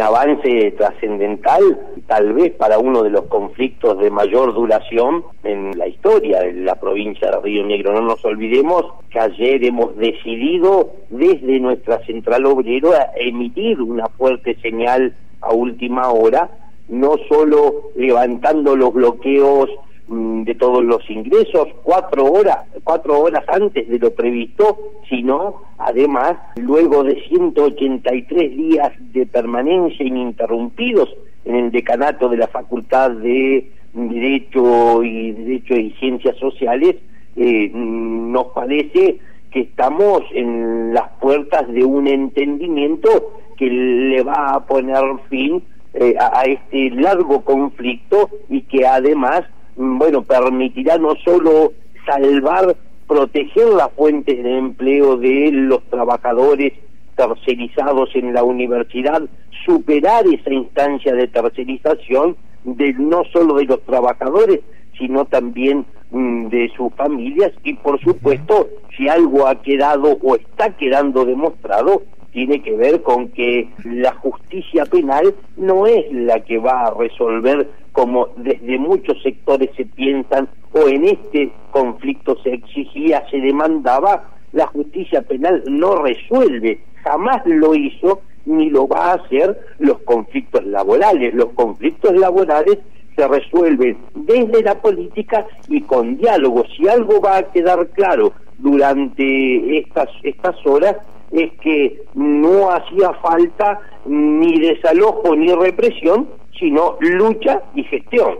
un avance trascendental, tal vez para uno de los conflictos de mayor duración en la historia de la provincia de Río Negro. No nos olvidemos que ayer hemos decidido desde nuestra central obrera emitir una fuerte señal a última hora, no solo levantando los bloqueos mm, de todos los ingresos cuatro horas cuatro horas antes de lo previsto sino además luego de 183 días de permanencia ininterrumpidos en el decanato de la Facultad de Derecho y Derecho y Ciencias Sociales eh, nos parece que estamos en las puertas de un entendimiento que le va a poner fin eh, a, este largo conflicto y que además, mm, bueno, permitirá no solo salvar, proteger las fuentes de empleo de los trabajadores tercerizados en la universidad, superar esa instancia de tercerización de no solo de los trabajadores, sino también mm, de sus familias. Y por supuesto si algo ha quedado o está quedando demostrado tiene que ver con que la justicia penal no es la que va a resolver como desde muchos sectores se piensan o en este conflicto se exigía, se demandaba, la justicia penal no resuelve, jamás lo hizo ni lo va a hacer los conflictos laborales. Los conflictos laborales se resuelven desde la política y con diálogo. Si algo va a quedar claro durante estas, estas horas es que no hacía falta ni desalojo ni represión, sino lucha y gestión.